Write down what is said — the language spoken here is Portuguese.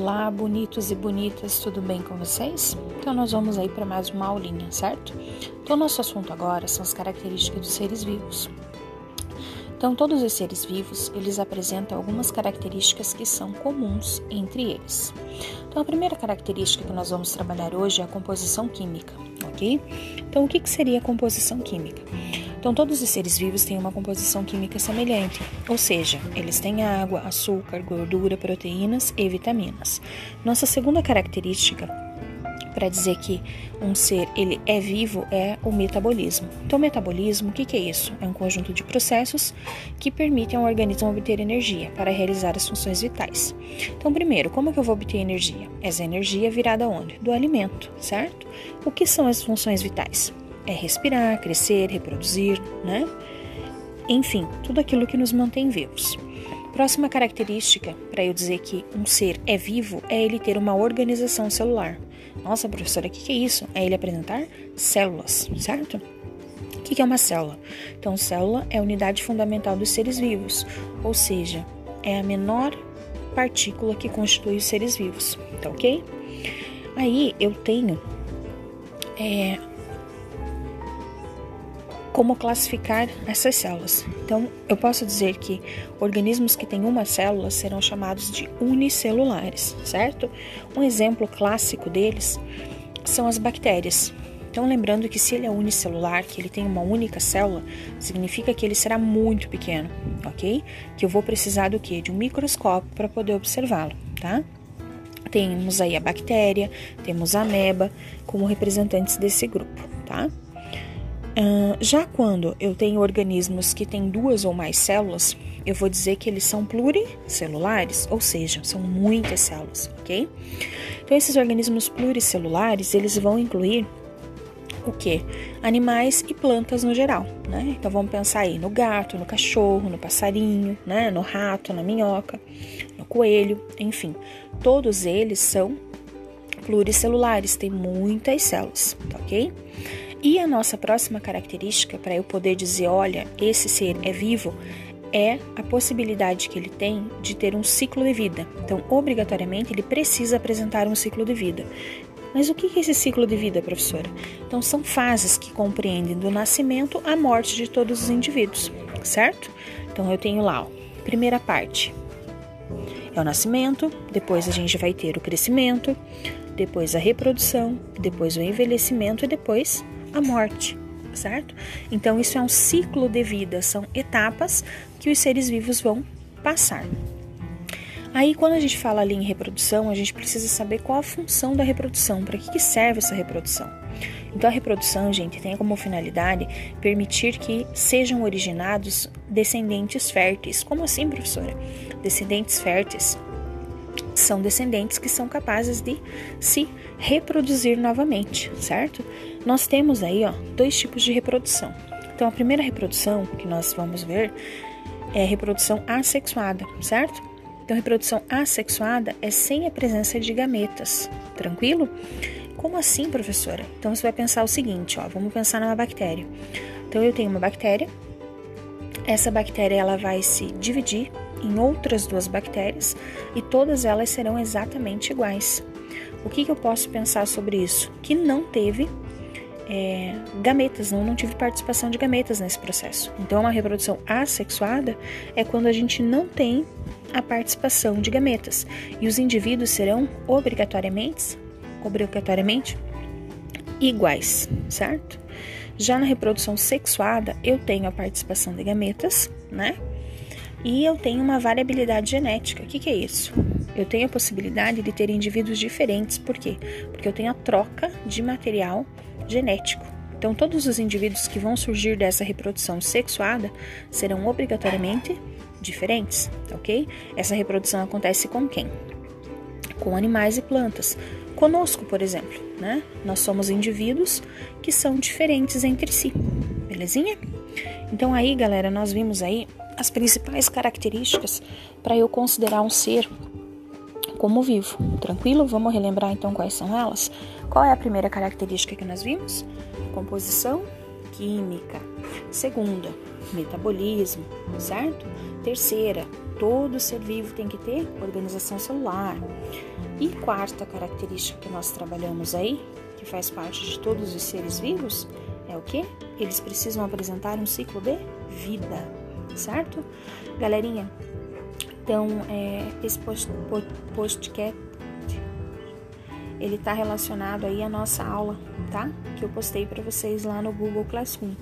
Olá, bonitos e bonitas, tudo bem com vocês? Então nós vamos aí para mais uma aulinha, certo? Então nosso assunto agora são as características dos seres vivos. Então todos os seres vivos, eles apresentam algumas características que são comuns entre eles. Então a primeira característica que nós vamos trabalhar hoje é a composição química, ok? Então o que, que seria a composição química? Então, todos os seres vivos têm uma composição química semelhante, ou seja, eles têm água, açúcar, gordura, proteínas e vitaminas. Nossa segunda característica para dizer que um ser ele é vivo é o metabolismo. Então, o metabolismo, o que, que é isso? É um conjunto de processos que permitem ao organismo obter energia para realizar as funções vitais. Então, primeiro, como que eu vou obter energia? Essa energia virada onde? Do alimento, certo? O que são as funções vitais? É respirar, crescer, reproduzir, né? Enfim, tudo aquilo que nos mantém vivos. Próxima característica para eu dizer que um ser é vivo é ele ter uma organização celular. Nossa, professora, o que, que é isso? É ele apresentar células, certo? O que, que é uma célula? Então, célula é a unidade fundamental dos seres vivos, ou seja, é a menor partícula que constitui os seres vivos, tá ok? Aí eu tenho é, como classificar essas células. Então, eu posso dizer que organismos que têm uma célula serão chamados de unicelulares, certo? Um exemplo clássico deles são as bactérias. Então, lembrando que se ele é unicelular, que ele tem uma única célula, significa que ele será muito pequeno, ok? Que eu vou precisar do que? De um microscópio para poder observá-lo, tá? Temos aí a bactéria, temos a ameba como representantes desse grupo, tá? Já quando eu tenho organismos que têm duas ou mais células, eu vou dizer que eles são pluricelulares, ou seja, são muitas células, ok? Então, esses organismos pluricelulares, eles vão incluir o que? Animais e plantas no geral, né? Então, vamos pensar aí no gato, no cachorro, no passarinho, né? No rato, na minhoca, no coelho, enfim. Todos eles são pluricelulares, têm muitas células, tá ok? E a nossa próxima característica para eu poder dizer, olha, esse ser é vivo, é a possibilidade que ele tem de ter um ciclo de vida. Então, obrigatoriamente, ele precisa apresentar um ciclo de vida. Mas o que é esse ciclo de vida, professora? Então, são fases que compreendem do nascimento à morte de todos os indivíduos, certo? Então, eu tenho lá, ó, primeira parte é o nascimento, depois a gente vai ter o crescimento, depois a reprodução, depois o envelhecimento e depois a morte, certo? Então, isso é um ciclo de vida, são etapas que os seres vivos vão passar. Aí, quando a gente fala ali em reprodução, a gente precisa saber qual a função da reprodução, para que, que serve essa reprodução. Então, a reprodução, gente, tem como finalidade permitir que sejam originados descendentes férteis. Como assim, professora? Descendentes férteis são descendentes que são capazes de se reproduzir novamente, certo? Nós temos aí, ó, dois tipos de reprodução. Então, a primeira reprodução que nós vamos ver é reprodução assexuada, certo? Então, reprodução assexuada é sem a presença de gametas, tranquilo? Como assim, professora? Então, você vai pensar o seguinte, ó, vamos pensar numa bactéria. Então, eu tenho uma bactéria, essa bactéria ela vai se dividir em outras duas bactérias e todas elas serão exatamente iguais. O que, que eu posso pensar sobre isso? Que não teve é, gametas, não, não tive participação de gametas nesse processo. Então, uma reprodução assexuada é quando a gente não tem a participação de gametas e os indivíduos serão obrigatoriamente, obrigatoriamente iguais, certo? Já na reprodução sexuada, eu tenho a participação de gametas, né? E eu tenho uma variabilidade genética. O que, que é isso? Eu tenho a possibilidade de ter indivíduos diferentes. Por quê? Porque eu tenho a troca de material genético. Então, todos os indivíduos que vão surgir dessa reprodução sexuada serão obrigatoriamente diferentes, ok? Essa reprodução acontece com quem? Com animais e plantas. Conosco, por exemplo, né? Nós somos indivíduos que são diferentes entre si, belezinha? Então aí, galera, nós vimos aí as principais características para eu considerar um ser como vivo. Tranquilo? Vamos relembrar então quais são elas? Qual é a primeira característica que nós vimos? Composição química. Segunda, metabolismo, certo? Terceira, todo ser vivo tem que ter organização celular. E quarta característica que nós trabalhamos aí, que faz parte de todos os seres vivos, é o que? Eles precisam apresentar um ciclo de vida, certo? Galerinha, então é, esse post, podcast ele está relacionado aí à nossa aula, tá? Que eu postei para vocês lá no Google Classroom.